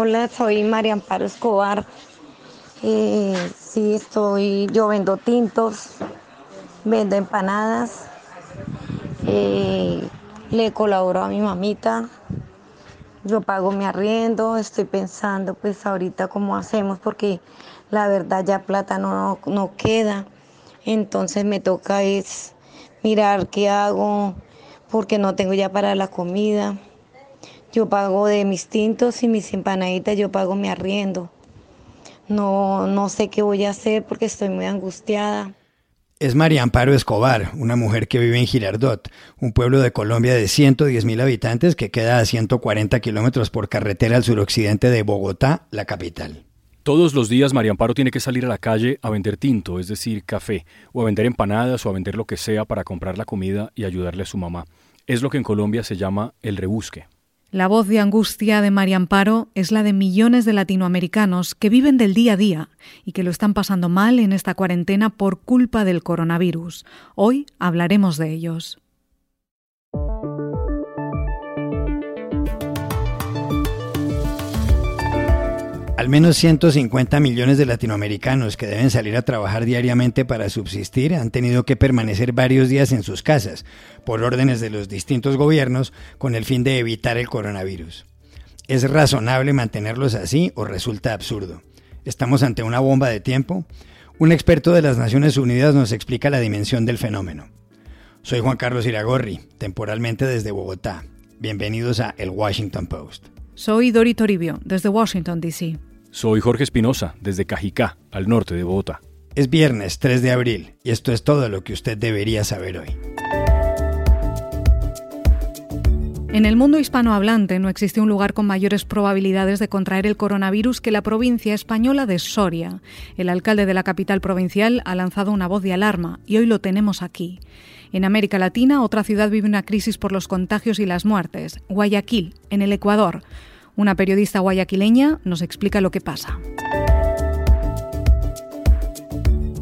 Hola, soy María Amparo Escobar. Eh, sí, estoy, yo vendo tintos, vendo empanadas, eh, le colaboro a mi mamita, yo pago mi arriendo, estoy pensando pues ahorita cómo hacemos porque la verdad ya plata no, no queda, entonces me toca es mirar qué hago porque no tengo ya para la comida. Yo pago de mis tintos y mis empanaditas, yo pago mi arriendo. No, no sé qué voy a hacer porque estoy muy angustiada. Es María Amparo Escobar, una mujer que vive en Girardot, un pueblo de Colombia de 110 mil habitantes que queda a 140 kilómetros por carretera al suroccidente de Bogotá, la capital. Todos los días María Amparo tiene que salir a la calle a vender tinto, es decir, café, o a vender empanadas o a vender lo que sea para comprar la comida y ayudarle a su mamá. Es lo que en Colombia se llama el rebusque. La voz de angustia de María Amparo es la de millones de latinoamericanos que viven del día a día y que lo están pasando mal en esta cuarentena por culpa del coronavirus. Hoy hablaremos de ellos. Al menos 150 millones de latinoamericanos que deben salir a trabajar diariamente para subsistir han tenido que permanecer varios días en sus casas, por órdenes de los distintos gobiernos, con el fin de evitar el coronavirus. ¿Es razonable mantenerlos así o resulta absurdo? ¿Estamos ante una bomba de tiempo? Un experto de las Naciones Unidas nos explica la dimensión del fenómeno. Soy Juan Carlos Iragorri, temporalmente desde Bogotá. Bienvenidos a El Washington Post. Soy Dori Toribio, desde Washington, D.C. Soy Jorge Espinosa, desde Cajicá, al norte de Bogotá. Es viernes 3 de abril y esto es todo lo que usted debería saber hoy. En el mundo hispanohablante no existe un lugar con mayores probabilidades de contraer el coronavirus que la provincia española de Soria. El alcalde de la capital provincial ha lanzado una voz de alarma y hoy lo tenemos aquí. En América Latina, otra ciudad vive una crisis por los contagios y las muertes, Guayaquil, en el Ecuador. Una periodista guayaquileña nos explica lo que pasa.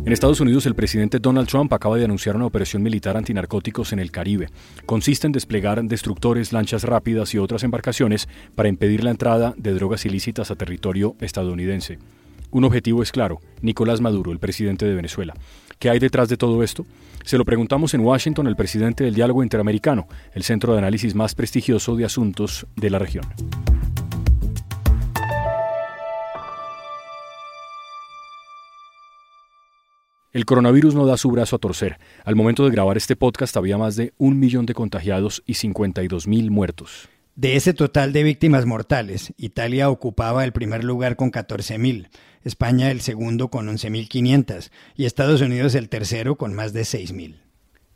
En Estados Unidos, el presidente Donald Trump acaba de anunciar una operación militar antinarcóticos en el Caribe. Consiste en desplegar destructores, lanchas rápidas y otras embarcaciones para impedir la entrada de drogas ilícitas a territorio estadounidense. Un objetivo es claro, Nicolás Maduro, el presidente de Venezuela. ¿Qué hay detrás de todo esto? Se lo preguntamos en Washington al presidente del Diálogo Interamericano, el centro de análisis más prestigioso de asuntos de la región. El coronavirus no da su brazo a torcer. Al momento de grabar este podcast había más de un millón de contagiados y 52 mil muertos. De ese total de víctimas mortales, Italia ocupaba el primer lugar con 14.000, España el segundo con 11.500 y Estados Unidos el tercero con más de 6.000.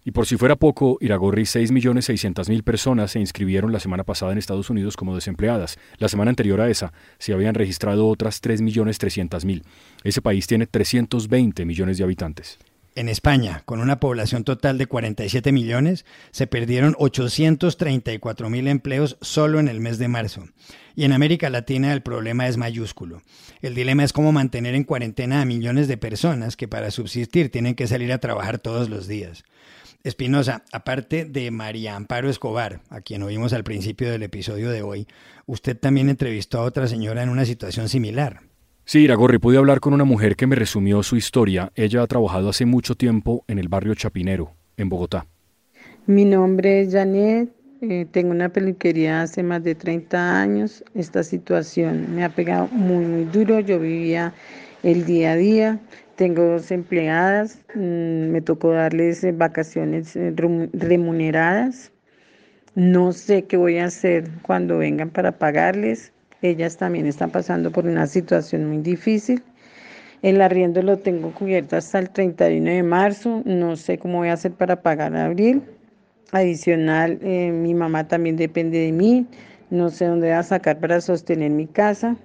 Y por si fuera poco, Iragorri, 6.600.000 personas se inscribieron la semana pasada en Estados Unidos como desempleadas. La semana anterior a esa se habían registrado otras 3.300.000. Ese país tiene 320 millones de habitantes. En España, con una población total de 47 millones, se perdieron 834 mil empleos solo en el mes de marzo. Y en América Latina el problema es mayúsculo. El dilema es cómo mantener en cuarentena a millones de personas que para subsistir tienen que salir a trabajar todos los días. Espinosa, aparte de María Amparo Escobar, a quien oímos al principio del episodio de hoy, usted también entrevistó a otra señora en una situación similar. Sí, Iragorri, pude hablar con una mujer que me resumió su historia. Ella ha trabajado hace mucho tiempo en el barrio Chapinero, en Bogotá. Mi nombre es Janet, eh, tengo una peluquería hace más de 30 años. Esta situación me ha pegado muy, muy duro. Yo vivía el día a día. Tengo dos empleadas, mm, me tocó darles eh, vacaciones eh, remuneradas. No sé qué voy a hacer cuando vengan para pagarles. Ellas también están pasando por una situación muy difícil. El arriendo lo tengo cubierto hasta el 31 de marzo. No sé cómo voy a hacer para pagar abril. Adicional, eh, mi mamá también depende de mí. No sé dónde voy a sacar para sostener mi casa.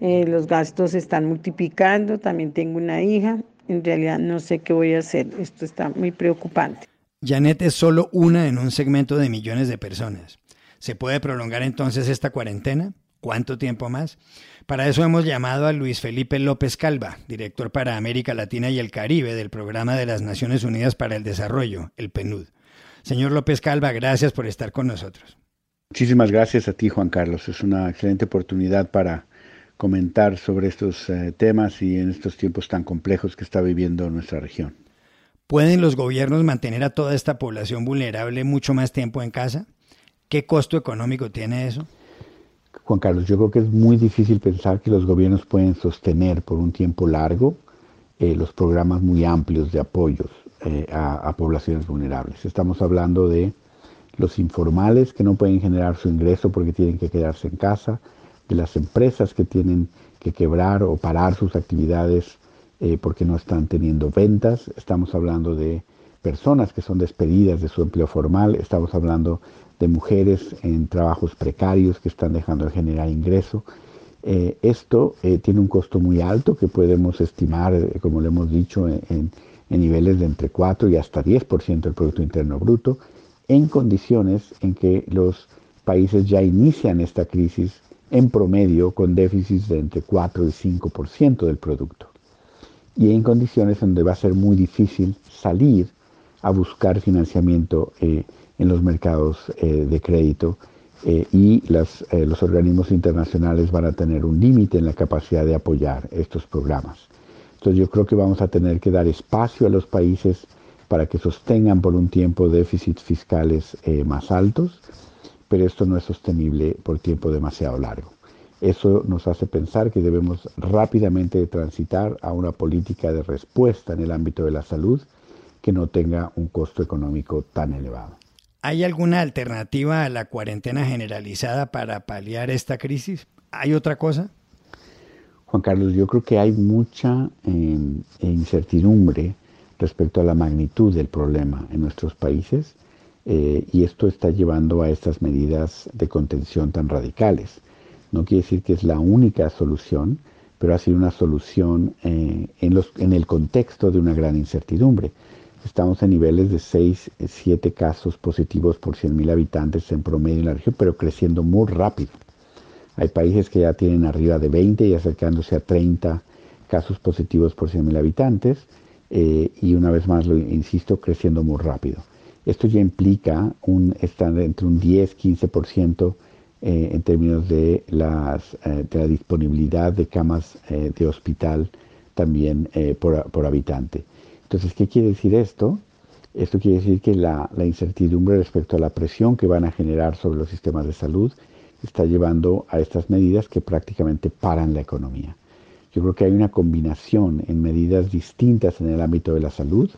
Eh, los gastos se están multiplicando, también tengo una hija, en realidad no sé qué voy a hacer, esto está muy preocupante. Janet es solo una en un segmento de millones de personas. ¿Se puede prolongar entonces esta cuarentena? ¿Cuánto tiempo más? Para eso hemos llamado a Luis Felipe López Calva, director para América Latina y el Caribe del Programa de las Naciones Unidas para el Desarrollo, el PNUD. Señor López Calva, gracias por estar con nosotros. Muchísimas gracias a ti, Juan Carlos. Es una excelente oportunidad para comentar sobre estos eh, temas y en estos tiempos tan complejos que está viviendo nuestra región. ¿Pueden los gobiernos mantener a toda esta población vulnerable mucho más tiempo en casa? ¿Qué costo económico tiene eso? Juan Carlos, yo creo que es muy difícil pensar que los gobiernos pueden sostener por un tiempo largo eh, los programas muy amplios de apoyos eh, a, poblaciones vulnerables. Estamos hablando de los informales que no pueden generar su ingreso porque tienen que quedarse en casa, de las empresas que tienen que quebrar o parar sus actividades eh, porque no están teniendo ventas. Estamos hablando de personas que son despedidas de su empleo formal. Estamos hablando de mujeres en trabajos precarios que están dejando de generar ingreso. Eh, esto eh, tiene un costo muy alto que podemos estimar, como le hemos dicho, en, en niveles de entre 4 y hasta 10% del Producto Interno Bruto, en condiciones en que los países ya inician esta crisis en promedio con déficits de entre 4 y 5% del producto. Y en condiciones donde va a ser muy difícil salir a buscar financiamiento eh, en los mercados eh, de crédito eh, y las, los organismos internacionales van a tener un límite en la capacidad de apoyar estos programas. Entonces yo creo que vamos a tener que dar espacio a los países para que sostengan por un tiempo déficits fiscales más altos pero esto no es sostenible por tiempo demasiado largo. Eso nos hace pensar que debemos rápidamente transitar a una política de respuesta en el ámbito de la salud que no tenga un costo económico tan elevado. ¿Hay alguna alternativa a la cuarentena generalizada para paliar esta crisis? ¿Hay otra cosa? Juan Carlos, yo creo que hay mucha eh, incertidumbre respecto a la magnitud del problema en nuestros países eh, y esto está llevando a estas medidas de contención tan radicales. No quiere decir que es la única solución, pero ha sido una solución eh, en, el contexto de una gran incertidumbre. Estamos en niveles de 6, 7 casos positivos por 100.000 habitantes en promedio en la región, pero creciendo muy rápido. Hay países que ya tienen arriba de 20 y acercándose a 30 casos positivos por 100.000 habitantes, eh, y una vez más, lo insisto, creciendo muy rápido. Esto ya implica un estar entre un 10-15% eh, en términos de, las, eh, de la disponibilidad de camas eh, de hospital también por, habitante. Entonces, ¿qué quiere decir esto? Esto quiere decir que la, incertidumbre respecto a la presión que van a generar sobre los sistemas de salud está llevando a estas medidas que prácticamente paran la economía. Yo creo que hay una combinación en medidas distintas en el ámbito de la salud,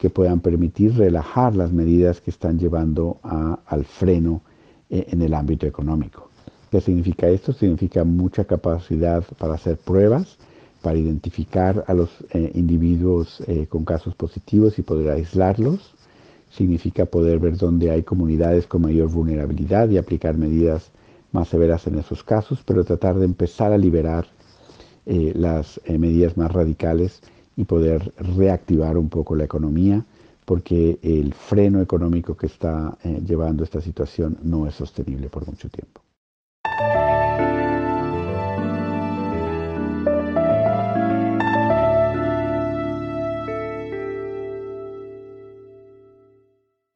que puedan permitir relajar las medidas que están llevando al freno eh, en el ámbito económico. ¿Qué significa esto? Significa mucha capacidad para hacer pruebas, para identificar a los eh, individuos eh, con casos positivos y poder aislarlos. Significa poder ver dónde hay comunidades con mayor vulnerabilidad y aplicar medidas más severas en esos casos, pero tratar de empezar a liberar las medidas más radicales y poder reactivar un poco la economía, porque el freno económico que está eh, llevando esta situación no es sostenible por mucho tiempo.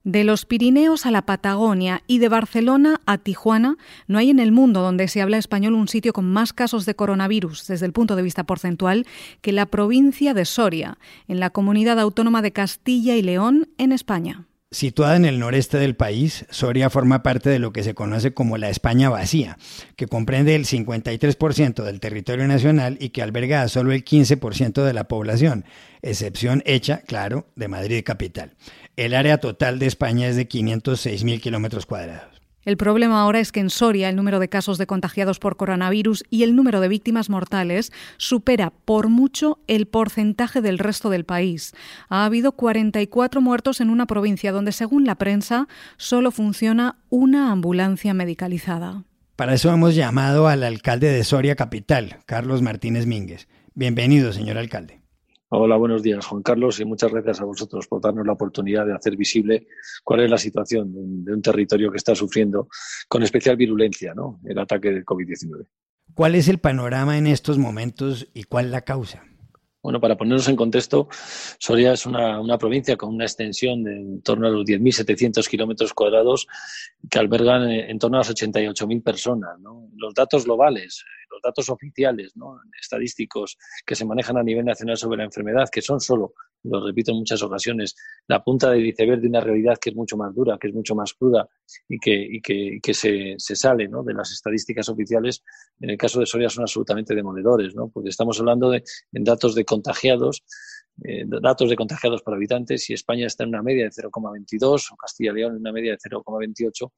De los Pirineos a la Patagonia y de Barcelona a Tijuana, no hay en el mundo donde se habla español un sitio con más casos de coronavirus desde el punto de vista porcentual que la provincia de Soria, en la comunidad autónoma de Castilla y León, en España. Situada en el noreste del país, Soria forma parte de lo que se conoce como la España vacía, que comprende el 53% del territorio nacional y que alberga a solo el 15% de la población, excepción hecha, claro, de Madrid capital. El área total de España es de 506.000 kilómetros cuadrados. El problema ahora es que en Soria el número de casos de contagiados por coronavirus y el número de víctimas mortales supera por mucho el porcentaje del resto del país. Ha habido 44 muertos en una provincia donde, según la prensa, solo funciona una ambulancia medicalizada. Para eso hemos llamado al alcalde de Soria Capital, Carlos Martínez Mínguez. Bienvenido, señor alcalde. Hola, buenos días, Juan Carlos, y muchas gracias a vosotros por darnos la oportunidad de hacer visible cuál es la situación de un territorio que está sufriendo con especial virulencia ¿no? el ataque del COVID-19. ¿Cuál es el panorama en estos momentos y cuál la causa? Bueno, para ponernos en contexto, Soria es una, una provincia con una extensión de en torno a los 10.700 kilómetros cuadrados que albergan en torno a las 88.000 personas. Los datos globales, los datos oficiales, ¿no? estadísticos que se manejan a nivel nacional sobre la enfermedad, que son solo lo repito en muchas ocasiones, la punta del iceberg de una realidad que es mucho más dura, que es mucho más cruda y que, se, sale de las estadísticas oficiales, en el caso de Soria son absolutamente demoledores, ¿no? porque estamos hablando de en datos de contagiados, eh, datos de contagiados por habitantes y España está en una media de 0,22 o Castilla y León en una media de 0,28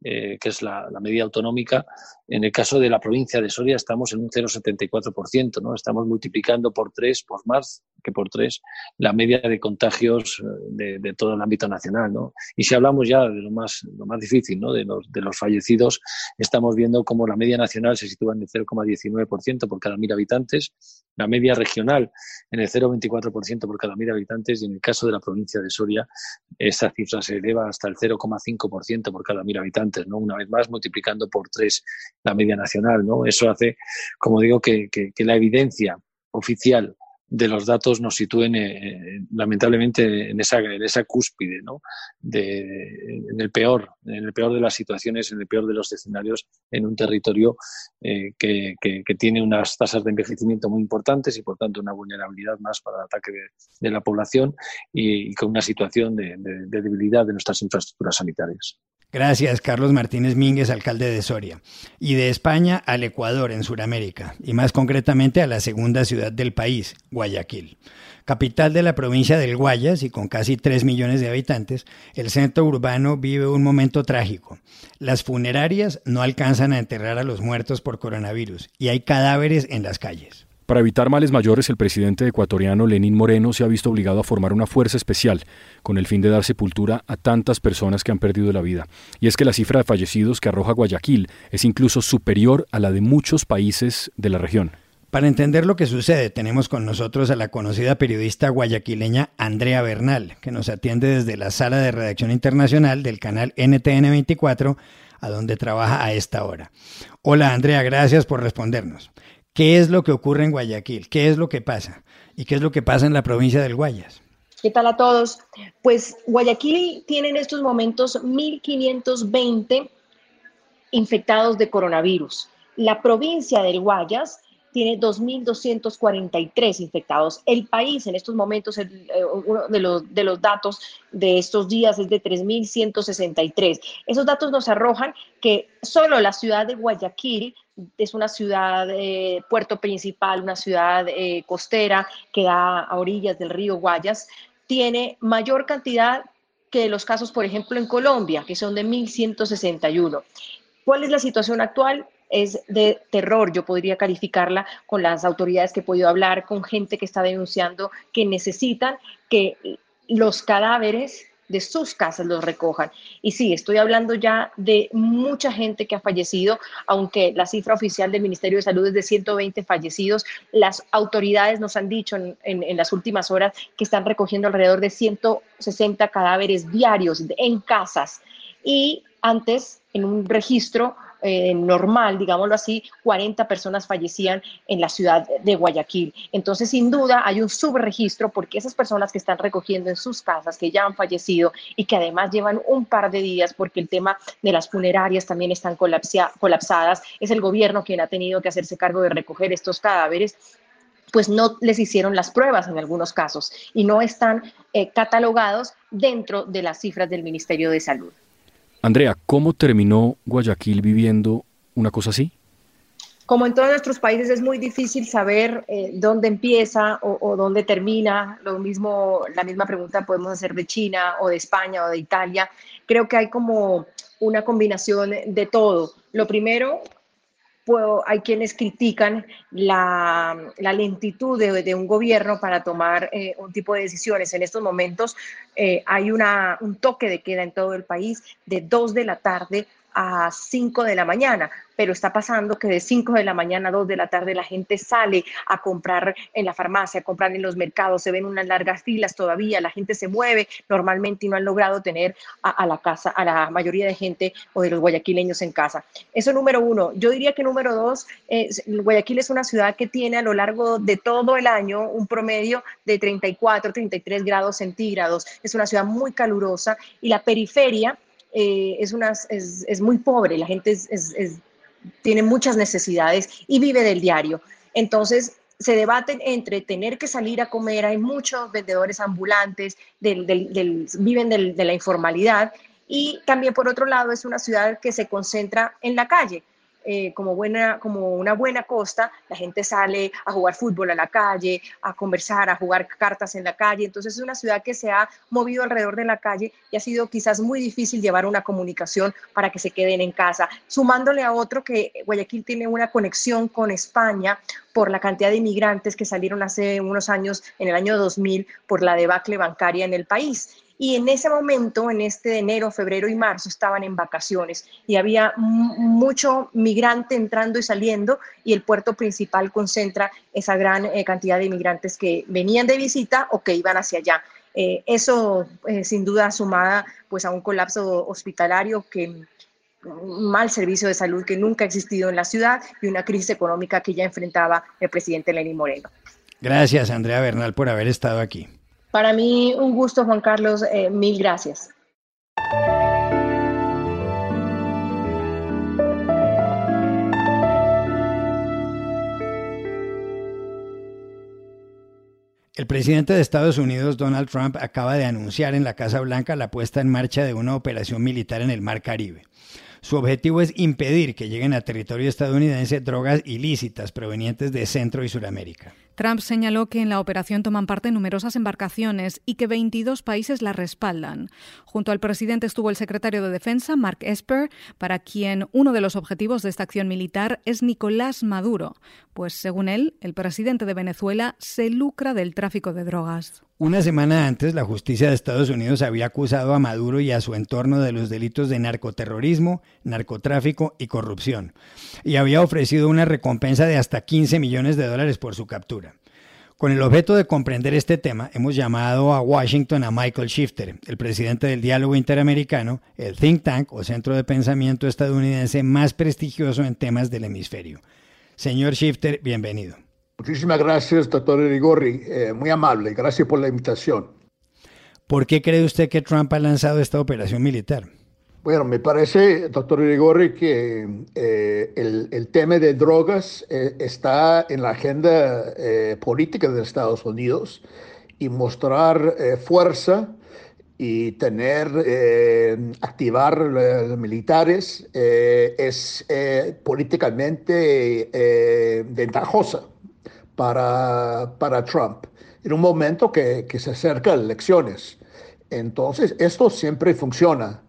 eh, que es la, la, media autonómica. En el caso de la provincia de Soria estamos en un 0,74%, ¿no? Estamos multiplicando por tres, por más que por tres, la media de contagios eh, de, todo el ámbito nacional, ¿no? Y si hablamos ya de lo más, lo más difícil, ¿no? De los, de los fallecidos, estamos viendo como la media nacional se sitúa en el 0,19% por cada mil habitantes, la media regional en el 0,24% por cada mil habitantes y en el caso de la provincia de Soria esa cifra se eleva hasta el 0,5% por cada mil habitantes, ¿no? Una vez más multiplicando por tres la media nacional, ¿no? Eso hace, como digo, que, que la evidencia oficial de los datos nos sitúen eh, lamentablemente en esa, en esa cúspide, ¿no? En el peor, en el peor de las situaciones, en el peor de los escenarios, en un territorio eh, que, que, tiene unas tasas de envejecimiento muy importantes y por tanto una vulnerabilidad más para el ataque de, la población y, con una situación de debilidad de nuestras infraestructuras sanitarias. Gracias, Carlos Martínez Mínguez, alcalde de Soria. Y de España al Ecuador, en Sudamérica, y más concretamente a la segunda ciudad del país, Guayaquil. Capital de la provincia del Guayas y con casi 3 millones de habitantes, el centro urbano vive un momento trágico. Las funerarias no alcanzan a enterrar a los muertos por coronavirus y hay cadáveres en las calles. Para evitar males mayores, el presidente ecuatoriano Lenín Moreno se ha visto obligado a formar una fuerza especial con el fin de dar sepultura a tantas personas que han perdido la vida. Y es que la cifra de fallecidos que arroja Guayaquil es incluso superior a la de muchos países de la región. Para entender lo que sucede, tenemos con nosotros a la conocida periodista guayaquileña Andrea Bernal, que nos atiende desde la sala de redacción internacional del canal NTN 24, a donde trabaja a esta hora. Hola Andrea, gracias por respondernos. ¿Qué es lo que ocurre en Guayaquil? ¿Qué es lo que pasa? ¿Y qué es lo que pasa en la provincia del Guayas? ¿Qué tal a todos? Pues Guayaquil tiene en estos momentos 1.520 infectados de coronavirus. La provincia del Guayas tiene 2.243 infectados. El país en estos momentos, el, eh, uno de los, de los datos de estos días es de 3.163. Esos datos nos arrojan que solo la ciudad de Guayaquil es una ciudad, eh, puerto principal, una ciudad eh, costera que da a orillas del río Guayas, tiene mayor cantidad que los casos, por ejemplo, en Colombia, que son de 1.161. ¿Cuál es la situación actual? Es de terror, yo podría calificarla con las autoridades que he podido hablar, con gente que está denunciando que necesitan que los cadáveres de sus casas los recojan. Y sí, estoy hablando ya de mucha gente que ha fallecido, aunque la cifra oficial del Ministerio de Salud es de 120 fallecidos. Las autoridades nos han dicho en, en, las últimas horas que están recogiendo alrededor de 160 cadáveres diarios en casas. Y antes, en un registro eh, normal, digámoslo así, 40 personas fallecían en la ciudad de Guayaquil. Entonces, sin duda, hay un subregistro porque esas personas que están recogiendo en sus casas, que ya han fallecido y que además llevan un par de días porque el tema de las funerarias también están colapsadas, es el gobierno quien ha tenido que hacerse cargo de recoger estos cadáveres pues no les hicieron las pruebas en algunos casos y no están eh, catalogados dentro de las cifras del Ministerio de Salud. Andrea, ¿cómo terminó Guayaquil viviendo una cosa así? Como en todos nuestros países es muy difícil saber eh, dónde empieza o, o, dónde termina. Lo mismo, la misma pregunta podemos hacer de China o de España o de Italia. Creo que hay como una combinación de todo. Lo primero, puedo, hay quienes critican la, lentitud de, de, un gobierno para tomar eh, un tipo de decisiones. En estos momentos eh, hay una, un toque de queda en todo el país de 2 de la tarde a 5 de la mañana, pero está pasando que de 5 de la mañana a 2 de la tarde la gente sale a comprar en la farmacia, a comprar en los mercados, se ven unas largas filas todavía, la gente se mueve normalmente y no han logrado tener a, la casa, a la mayoría de gente o de los guayaquileños en casa. Eso número uno. Yo diría que número dos, Guayaquil es una ciudad que tiene a lo largo de todo el año un promedio de 34, 33 grados centígrados. Es una ciudad muy calurosa y la periferia eh, es, una, es, es, muy pobre, la gente es, tiene muchas necesidades y vive del diario. Entonces, se debaten entre tener que salir a comer, hay muchos vendedores ambulantes, del, del, viven de la informalidad y también por otro lado es una ciudad que se concentra en la calle. Eh, como, buena, como una buena costa, la gente sale a jugar fútbol a la calle, a conversar, a jugar cartas en la calle. Entonces es una ciudad que se ha movido alrededor de la calle y ha sido quizás muy difícil llevar una comunicación para que se queden en casa. Sumándole a otro que Guayaquil tiene una conexión con España por la cantidad de inmigrantes que salieron hace unos años, en el año 2000, por la debacle bancaria en el país y en ese momento, en este de enero, febrero y marzo, estaban en vacaciones y había mucho migrante entrando y saliendo y el puerto principal concentra esa gran eh, cantidad de inmigrantes que venían de visita o que iban hacia allá. Eh, eso, eh, sin duda, sumada pues, a un colapso hospitalario que un mal servicio de salud que nunca ha existido en la ciudad y una crisis económica que ya enfrentaba el presidente Lenín Moreno. Gracias, Andrea Bernal, por haber estado aquí. Para mí un gusto, Juan Carlos. Eh, mil gracias. El presidente de Estados Unidos, Donald Trump, acaba de anunciar en la Casa Blanca la puesta en marcha de una operación militar en el Mar Caribe. Su objetivo es impedir que lleguen a territorio estadounidense drogas ilícitas provenientes de Centro y Sudamérica. Trump señaló que en la operación toman parte numerosas embarcaciones y que 22 países la respaldan. Junto al presidente estuvo el secretario de Defensa, Mark Esper, para quien uno de los objetivos de esta acción militar es Nicolás Maduro, pues según él, el presidente de Venezuela se lucra del tráfico de drogas. Una semana antes, la justicia de Estados Unidos había acusado a Maduro y a su entorno de los delitos de narcoterrorismo, narcotráfico y corrupción, y había ofrecido una recompensa de hasta 15 millones de dólares por su captura. Con el objeto de comprender este tema, hemos llamado a Washington a Michael Shifter, el presidente del Diálogo Interamericano, el think tank o centro de pensamiento estadounidense más prestigioso en temas del hemisferio. Señor Shifter, bienvenido. Muchísimas gracias, doctor Erigorri. Eh, muy amable. Gracias por la invitación. ¿Por qué cree usted que Trump ha lanzado esta operación militar? Bueno, me parece, doctor Erigorri, que eh, el, tema de drogas eh, está en la agenda política de Estados Unidos y mostrar fuerza y tener, activar los militares es políticamente ventajosa para, para Trump en un momento que, que se acercan elecciones. Entonces, esto siempre funciona.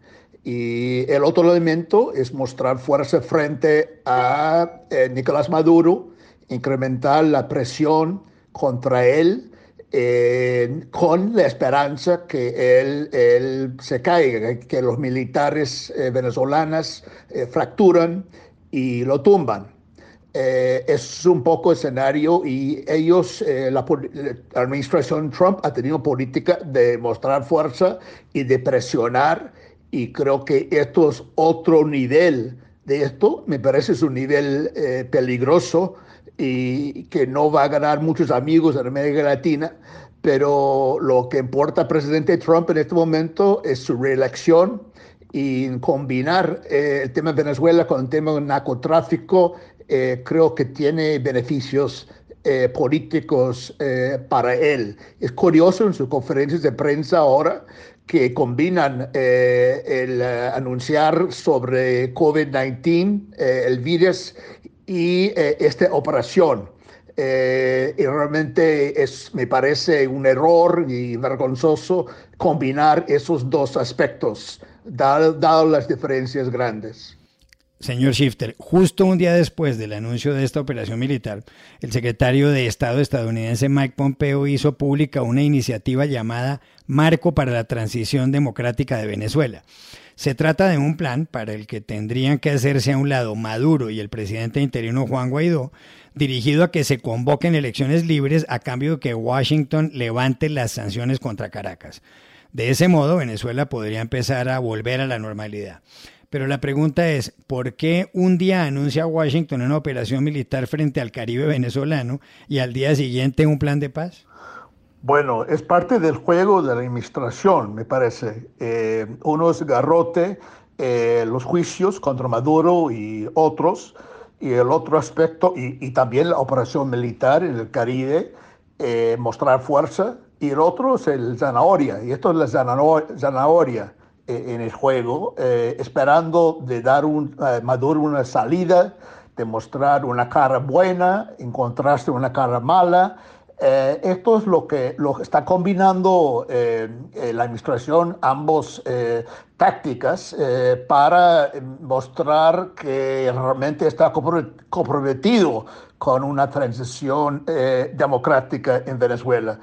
Y el otro elemento es mostrar fuerza frente a eh, Nicolás Maduro, incrementar la presión contra él eh, con la esperanza que él, él, se caiga, que los militares eh, venezolanos fracturan y lo tumban. Eh, es un poco escenario y ellos, eh, la, administración Trump ha tenido política de mostrar fuerza y de presionar y creo que esto es otro nivel de esto, me parece es un nivel eh, peligroso y que no va a ganar muchos amigos en América Latina, pero lo que importa al presidente Trump en este momento es su reelección y combinar el tema de Venezuela con el tema del narcotráfico eh, creo que tiene beneficios eh, políticos eh, para él. Es curioso en sus conferencias de prensa ahora que combinan el anunciar sobre COVID-19, el virus, y esta operación. y realmente es, me parece un error y vergonzoso combinar esos dos aspectos, dado las diferencias grandes. Señor Shifter, justo un día después del anuncio de esta operación militar, el secretario de Estado estadounidense Mike Pompeo hizo pública una iniciativa llamada Marco para la Transición Democrática de Venezuela. Se trata de un plan para el que tendrían que hacerse a un lado Maduro y el presidente interino Juan Guaidó, dirigido a que se convoquen elecciones libres a cambio de que Washington levante las sanciones contra Caracas. De ese modo, Venezuela podría empezar a volver a la normalidad. Pero la pregunta es, ¿por qué un día anuncia Washington una operación militar frente al Caribe venezolano y al día siguiente un plan de paz? Bueno, es parte del juego de la administración, me parece. Eh, uno es garrote, eh, los juicios contra Maduro y otros, y el otro aspecto, y, también la operación militar en el Caribe, eh, mostrar fuerza, y el otro es el zanahoria, y esto es la zanahoria en el juego, eh, esperando de dar a Maduro una salida, de mostrar una cara buena, encontrarse una cara mala. Eh, esto es lo que, lo está combinando eh, la administración, ambos tácticas, para mostrar que realmente está comprometido con una transición democrática en Venezuela.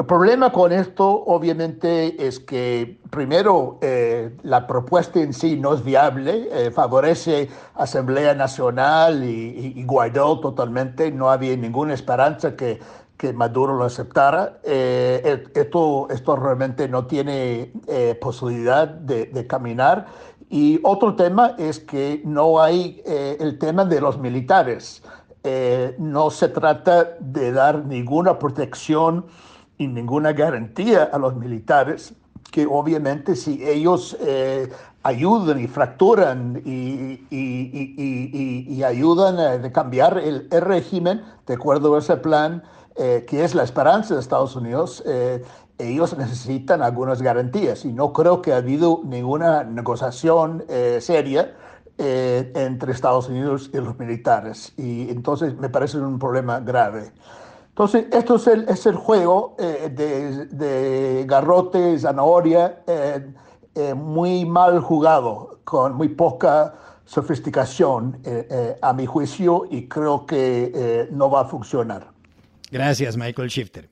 El problema con esto, obviamente, es que primero eh, la propuesta en sí no es viable, eh, favorece Asamblea Nacional y, Guaidó totalmente, no había ninguna esperanza que, que Maduro lo aceptara. Eh, esto, esto realmente no tiene posibilidad de, de, caminar. Y otro tema es que no hay el tema de los militares. no se trata de dar ninguna protección y ninguna garantía a los militares que obviamente si ellos eh, ayudan y fracturan y, y, ayudan a cambiar el, régimen de acuerdo a ese plan, eh, que es la esperanza de Estados Unidos, eh, ellos necesitan algunas garantías y no creo que ha habido ninguna negociación seria entre Estados Unidos y los militares. Y entonces me parece un problema grave. Entonces, esto es el, es el juego eh, de, garrote, zanahoria, eh, eh, muy mal jugado, con muy poca sofisticación, a mi juicio, y creo que no va a funcionar. Gracias, Michael Shifter.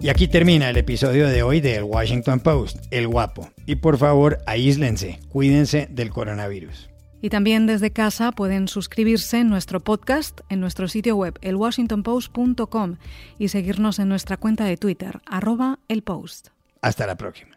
Y aquí termina el episodio de hoy del Washington Post, El Guapo. Y por favor, aíslense, cuídense del coronavirus. Y también desde casa pueden suscribirse en nuestro podcast en nuestro sitio web elwashingtonpost.com y seguirnos en nuestra cuenta de Twitter, arroba el post. Hasta la próxima.